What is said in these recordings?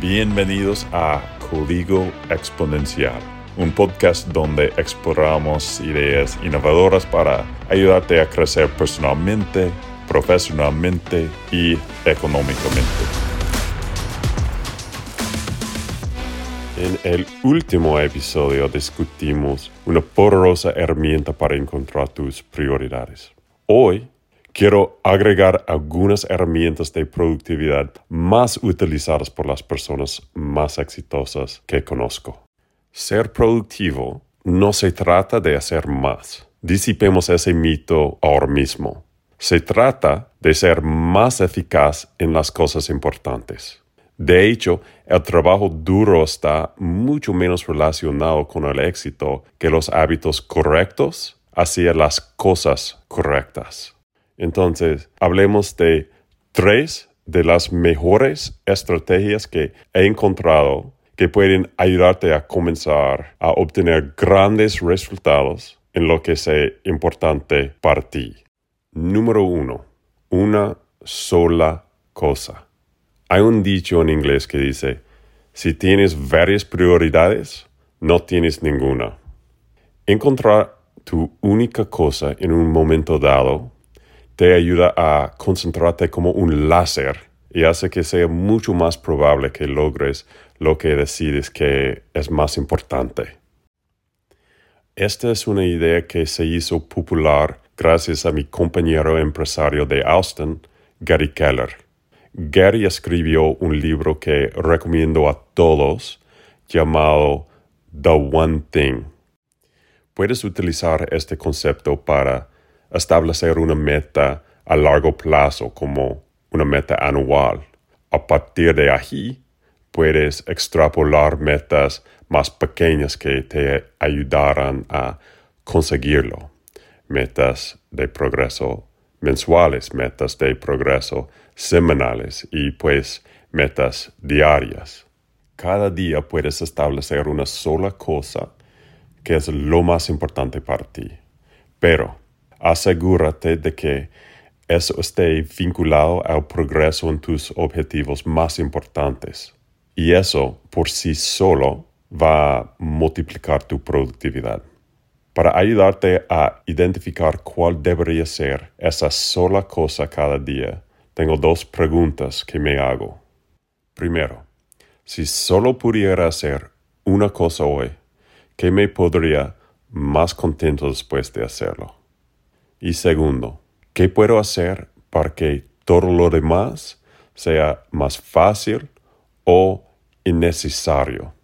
Bienvenidos a Código Exponencial, un podcast donde exploramos ideas innovadoras para ayudarte a crecer personalmente, profesionalmente y económicamente. En el último episodio discutimos una poderosa herramienta para encontrar tus prioridades. Hoy quiero agregar algunas herramientas de productividad más utilizadas por las personas más exitosas que conozco. Ser productivo no se trata de hacer más. Disipemos ese mito ahora mismo. Se trata de ser más eficaz en las cosas importantes. De hecho, el trabajo duro está mucho menos relacionado con el éxito que los hábitos correctos hacia las cosas correctas. Entonces, hablemos de tres de las mejores estrategias que he encontrado que pueden ayudarte a comenzar a obtener grandes resultados en lo que sea importante para ti. Número uno, una sola cosa. Hay un dicho en inglés que dice, si tienes varias prioridades, no tienes ninguna. Encontrar tu única cosa en un momento dado te ayuda a concentrarte como un láser y hace que sea mucho más probable que logres lo que decides que es más importante. Esta es una idea que se hizo popular gracias a mi compañero empresario de Austin, Gary Keller. Gary escribió un libro que recomiendo a todos llamado The One Thing. Puedes utilizar este concepto para establecer una meta a largo plazo como una meta anual. A partir de ahí, puedes extrapolar metas más pequeñas que te ayudarán a conseguirlo. Metas de progreso mensuales, metas de progreso semanales y pues metas diarias. Cada día puedes establecer una sola cosa que es lo más importante para ti. Pero asegúrate de que eso esté vinculado al progreso en tus objetivos más importantes. Y eso por sí solo va a multiplicar tu productividad. Para ayudarte a identificar cuál debería ser esa sola cosa cada día, tengo dos preguntas que me hago. Primero, si solo pudiera hacer una cosa hoy, ¿qué me podría más contento después de hacerlo? Y segundo, ¿qué puedo hacer para que todo lo demás sea más fácil o innecesario?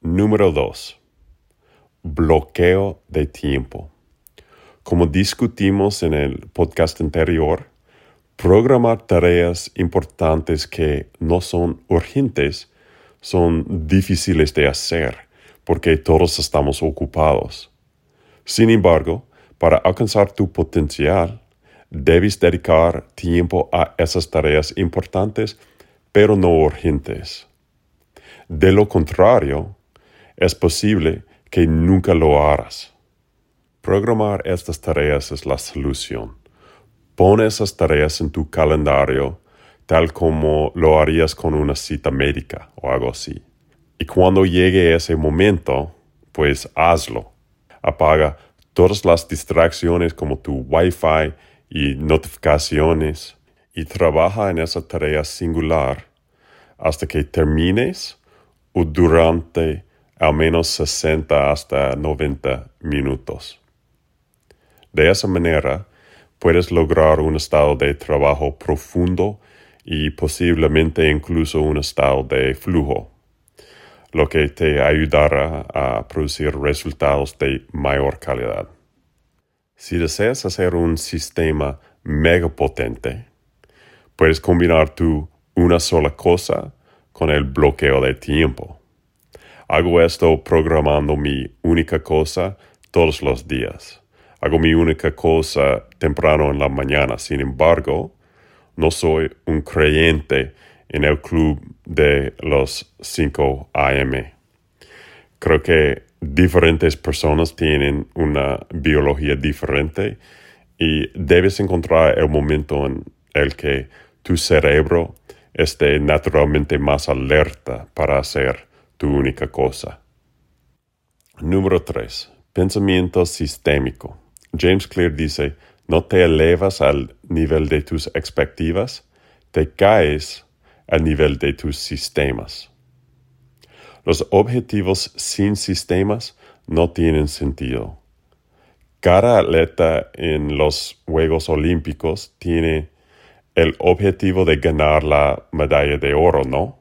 Número 2. Bloqueo de tiempo. Como discutimos en el podcast anterior, programar tareas importantes que no son urgentes son difíciles de hacer porque todos estamos ocupados. Sin embargo, para alcanzar tu potencial, debes dedicar tiempo a esas tareas importantes, pero no urgentes. De lo contrario, es posible que nunca lo harás. Programar estas tareas es la solución. Pon esas tareas en tu calendario tal como lo harías con una cita médica o algo así. Y cuando llegue ese momento, pues hazlo apaga todas las distracciones como tu Wi-Fi y notificaciones y trabaja en esa tarea singular hasta que termines o durante al menos 60 hasta 90 minutos. De esa manera, puedes lograr un estado de trabajo profundo y posiblemente incluso un estado de flujo lo que te ayudará a producir resultados de mayor calidad. Si deseas hacer un sistema mega potente, puedes combinar tu una sola cosa con el bloqueo de tiempo. Hago esto programando mi única cosa todos los días. Hago mi única cosa temprano en la mañana. Sin embargo, no soy un creyente en el club de los 5 AM. Creo que diferentes personas tienen una biología diferente y debes encontrar el momento en el que tu cerebro esté naturalmente más alerta para hacer tu única cosa. Número 3. Pensamiento sistémico. James Clear dice, no te elevas al nivel de tus expectativas, te caes al nivel de tus sistemas. Los objetivos sin sistemas no tienen sentido. Cada atleta en los Juegos Olímpicos tiene el objetivo de ganar la medalla de oro, ¿no?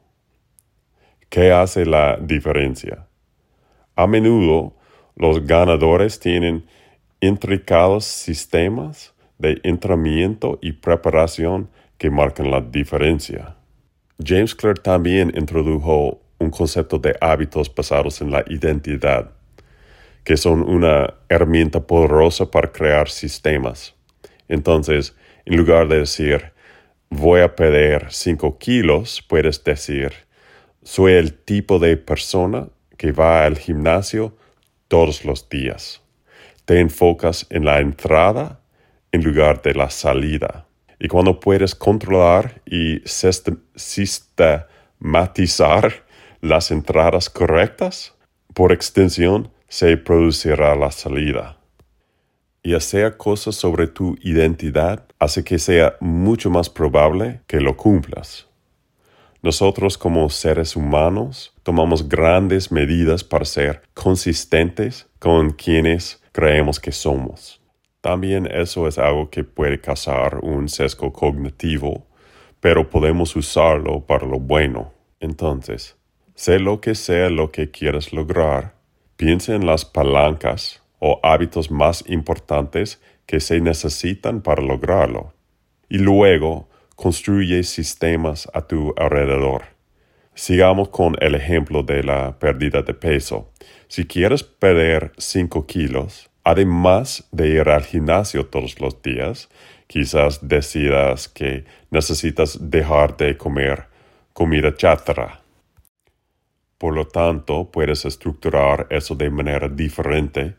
¿Qué hace la diferencia? A menudo los ganadores tienen intricados sistemas de entrenamiento y preparación que marcan la diferencia. James Clear también introdujo un concepto de hábitos basados en la identidad, que son una herramienta poderosa para crear sistemas. Entonces, en lugar de decir voy a perder 5 kilos, puedes decir soy el tipo de persona que va al gimnasio todos los días. Te enfocas en la entrada en lugar de la salida. Y cuando puedes controlar y sistematizar las entradas correctas, por extensión se producirá la salida. Y hacer cosas sobre tu identidad hace que sea mucho más probable que lo cumplas. Nosotros como seres humanos tomamos grandes medidas para ser consistentes con quienes creemos que somos. También eso es algo que puede causar un sesgo cognitivo, pero podemos usarlo para lo bueno. Entonces, sé lo que sea lo que quieres lograr, piensa en las palancas o hábitos más importantes que se necesitan para lograrlo. Y luego, construye sistemas a tu alrededor. Sigamos con el ejemplo de la pérdida de peso. Si quieres perder 5 kilos, además de ir al gimnasio todos los días, quizás decidas que necesitas dejar de comer comida chatarra. Por lo tanto, puedes estructurar eso de manera diferente,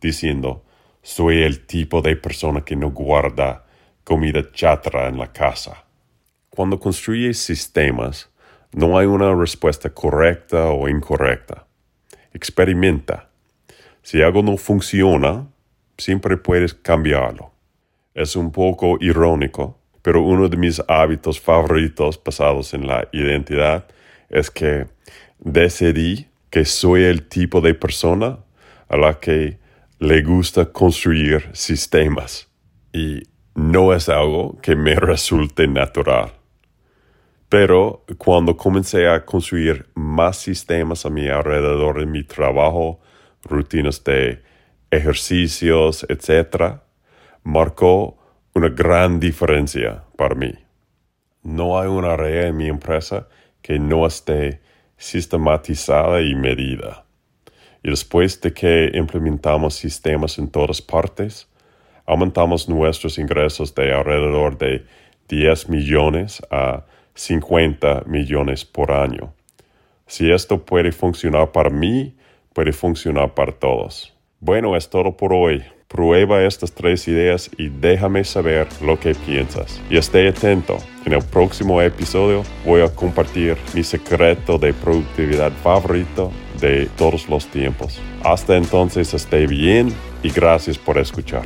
diciendo, soy el tipo de persona que no guarda comida chatra en la casa. Cuando construyes sistemas, no hay una respuesta correcta o incorrecta. Experimenta. Si algo no funciona, siempre puedes cambiarlo. Es un poco irónico, pero uno de mis hábitos favoritos basados en la identidad es que decidí que soy el tipo de persona a la que le gusta construir sistemas. Y no es algo que me resulte natural. Pero cuando comencé a construir más sistemas a mi alrededor en mi trabajo, rutinas de ejercicios, etc., marcó una gran diferencia para mí. No hay una área en mi empresa que no esté sistematizada y medida. Y después de que implementamos sistemas en todas partes, aumentamos nuestros ingresos de alrededor de 10 millones a 50 millones por año. Si esto puede funcionar para mí, puede funcionar para todos. Bueno, es todo por hoy. Prueba estas tres ideas y déjame saber lo que piensas. Y esté atento. En el próximo episodio voy a compartir mi secreto de productividad favorito de todos los tiempos. Hasta entonces esté bien y gracias por escuchar.